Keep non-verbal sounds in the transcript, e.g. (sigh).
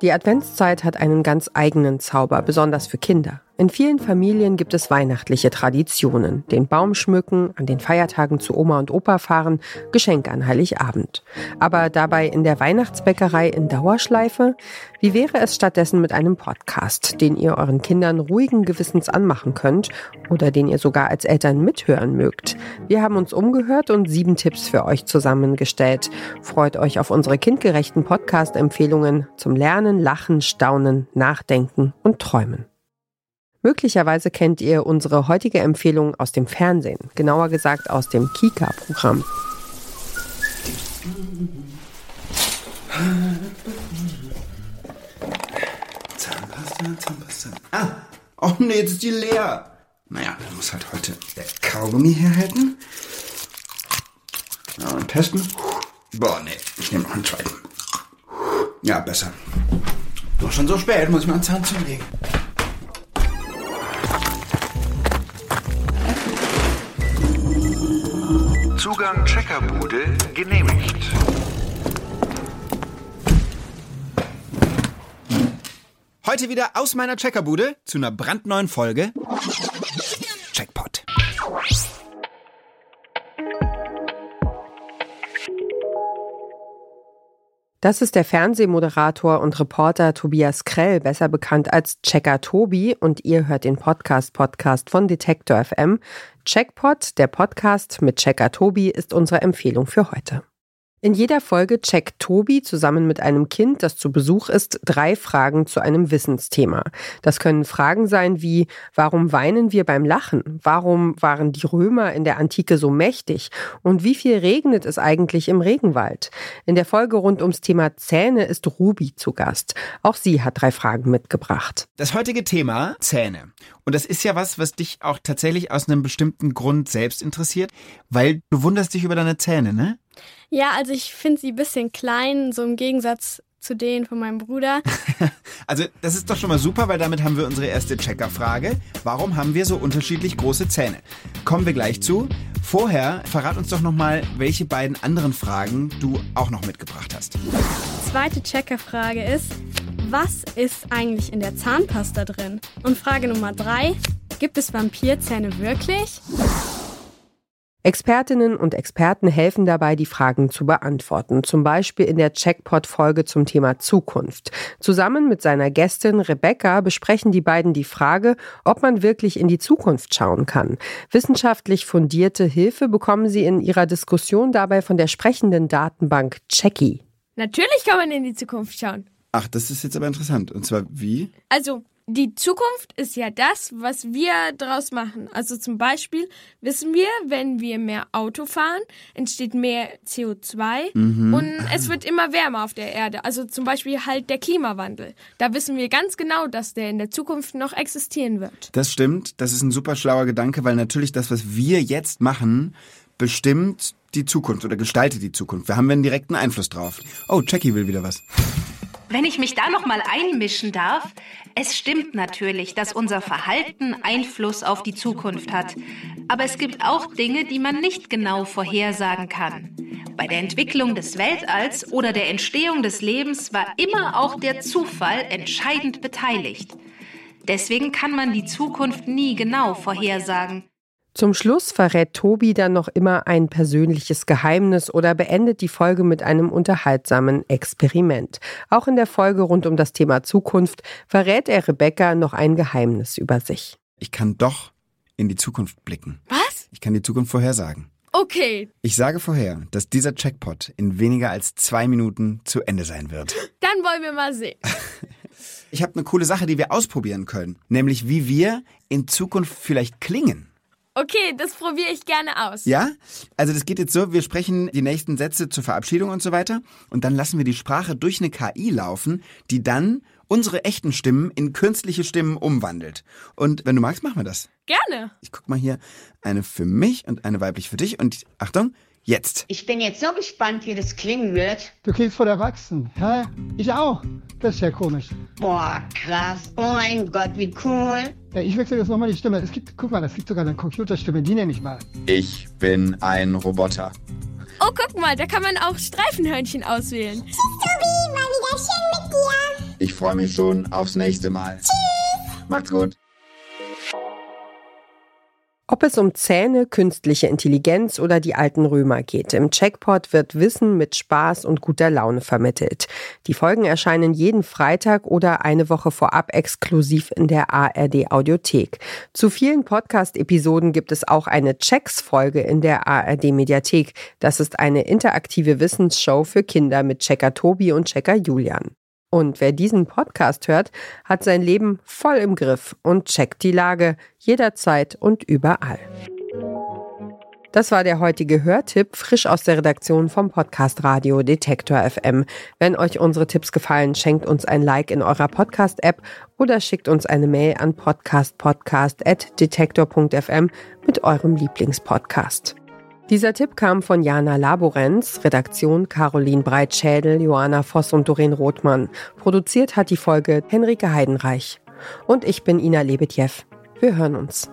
Die Adventszeit hat einen ganz eigenen Zauber, besonders für Kinder. In vielen Familien gibt es weihnachtliche Traditionen. Den Baum schmücken, an den Feiertagen zu Oma und Opa fahren, Geschenke an Heiligabend. Aber dabei in der Weihnachtsbäckerei in Dauerschleife? Wie wäre es stattdessen mit einem Podcast, den ihr euren Kindern ruhigen Gewissens anmachen könnt oder den ihr sogar als Eltern mithören mögt? Wir haben uns umgehört und sieben Tipps für euch zusammengestellt. Freut euch auf unsere kindgerechten Podcast-Empfehlungen zum Lernen, Lachen, Staunen, Nachdenken und Träumen. Möglicherweise kennt ihr unsere heutige Empfehlung aus dem Fernsehen, genauer gesagt aus dem Kika-Programm. Zahnpasta, Zahnpasta. Ah, oh nee, jetzt ist die leer. Naja, dann muss halt heute der Kaugummi herhalten. Ja, und testen. Boah, nee, ich nehme noch einen zweiten. Ja, besser. Doch schon so spät, muss ich mal einen Zahn zulegen. Zugang Checkerbude genehmigt. Heute wieder aus meiner Checkerbude zu einer brandneuen Folge. Checkpot. Das ist der Fernsehmoderator und Reporter Tobias Krell, besser bekannt als Checker Tobi, und ihr hört den Podcast Podcast von Detektor FM. Checkpot, der Podcast mit Checker Tobi, ist unsere Empfehlung für heute. In jeder Folge checkt Tobi zusammen mit einem Kind, das zu Besuch ist, drei Fragen zu einem Wissensthema. Das können Fragen sein wie, warum weinen wir beim Lachen? Warum waren die Römer in der Antike so mächtig? Und wie viel regnet es eigentlich im Regenwald? In der Folge rund ums Thema Zähne ist Ruby zu Gast. Auch sie hat drei Fragen mitgebracht. Das heutige Thema Zähne. Und das ist ja was, was dich auch tatsächlich aus einem bestimmten Grund selbst interessiert, weil du wunderst dich über deine Zähne, ne? Ja, also ich finde sie ein bisschen klein, so im Gegensatz zu denen von meinem Bruder. (laughs) also das ist doch schon mal super, weil damit haben wir unsere erste Checkerfrage. Warum haben wir so unterschiedlich große Zähne? Kommen wir gleich zu. Vorher verrat uns doch nochmal, welche beiden anderen Fragen du auch noch mitgebracht hast. Zweite Checkerfrage ist, was ist eigentlich in der Zahnpasta drin? Und Frage Nummer drei, gibt es Vampirzähne wirklich? Expertinnen und Experten helfen dabei, die Fragen zu beantworten, zum Beispiel in der Checkpot-Folge zum Thema Zukunft. Zusammen mit seiner Gästin Rebecca besprechen die beiden die Frage, ob man wirklich in die Zukunft schauen kann. Wissenschaftlich fundierte Hilfe bekommen sie in ihrer Diskussion dabei von der sprechenden Datenbank Checky. Natürlich kann man in die Zukunft schauen. Ach, das ist jetzt aber interessant. Und zwar wie? Also, die Zukunft ist ja das, was wir daraus machen. Also zum Beispiel wissen wir, wenn wir mehr Auto fahren, entsteht mehr CO2 mhm. und es wird immer wärmer auf der Erde. Also zum Beispiel halt der Klimawandel. Da wissen wir ganz genau, dass der in der Zukunft noch existieren wird. Das stimmt. Das ist ein super schlauer Gedanke, weil natürlich das, was wir jetzt machen, bestimmt die Zukunft oder gestaltet die Zukunft. Wir haben einen direkten Einfluss drauf. Oh, Jackie will wieder was. Wenn ich mich da noch mal einmischen darf, es stimmt natürlich, dass unser Verhalten Einfluss auf die Zukunft hat. Aber es gibt auch Dinge, die man nicht genau vorhersagen kann. Bei der Entwicklung des Weltalls oder der Entstehung des Lebens war immer auch der Zufall entscheidend beteiligt. Deswegen kann man die Zukunft nie genau vorhersagen. Zum Schluss verrät Tobi dann noch immer ein persönliches Geheimnis oder beendet die Folge mit einem unterhaltsamen Experiment. Auch in der Folge rund um das Thema Zukunft verrät er Rebecca noch ein Geheimnis über sich. Ich kann doch in die Zukunft blicken. Was? Ich kann die Zukunft vorhersagen. Okay. Ich sage vorher, dass dieser Checkpot in weniger als zwei Minuten zu Ende sein wird. (laughs) Dann wollen wir mal sehen. Ich habe eine coole Sache, die wir ausprobieren können, nämlich wie wir in Zukunft vielleicht klingen. Okay, das probiere ich gerne aus. Ja? Also das geht jetzt so, wir sprechen die nächsten Sätze zur Verabschiedung und so weiter und dann lassen wir die Sprache durch eine KI laufen, die dann unsere echten Stimmen in künstliche Stimmen umwandelt. Und wenn du magst, machen wir das. Gerne. Ich guck mal hier, eine für mich und eine weiblich für dich und Achtung, Jetzt. Ich bin jetzt so gespannt, wie das klingen wird. Du klingst voll erwachsen. Hä? Ich auch. Das ist ja komisch. Boah, krass. Oh mein Gott, wie cool. Ja, ich wechsle jetzt nochmal die Stimme. Es gibt, guck mal, es gibt sogar eine Computerstimme, die nenne ich mal. Ich bin ein Roboter. Oh, guck mal, da kann man auch Streifenhörnchen auswählen. Tschüss, Tobi, war wieder schön mit dir. Ich freue mich schon aufs nächste Mal. Tschüss. Macht's gut. Ob es um Zähne, künstliche Intelligenz oder die alten Römer geht, im Checkpot wird Wissen mit Spaß und guter Laune vermittelt. Die Folgen erscheinen jeden Freitag oder eine Woche vorab exklusiv in der ARD Audiothek. Zu vielen Podcast-Episoden gibt es auch eine Checks-Folge in der ARD Mediathek. Das ist eine interaktive Wissensshow für Kinder mit Checker Tobi und Checker Julian. Und wer diesen Podcast hört, hat sein Leben voll im Griff und checkt die Lage jederzeit und überall. Das war der heutige Hörtipp, frisch aus der Redaktion vom Podcast Radio Detektor FM. Wenn euch unsere Tipps gefallen, schenkt uns ein Like in eurer Podcast-App oder schickt uns eine Mail an podcastpodcast.detektor.fm mit eurem Lieblingspodcast. Dieser Tipp kam von Jana Laborenz, Redaktion Caroline Breitschädel, Johanna Voss und Doreen Rothmann. Produziert hat die Folge Henrike Heidenreich. Und ich bin Ina Lebetjew. Wir hören uns.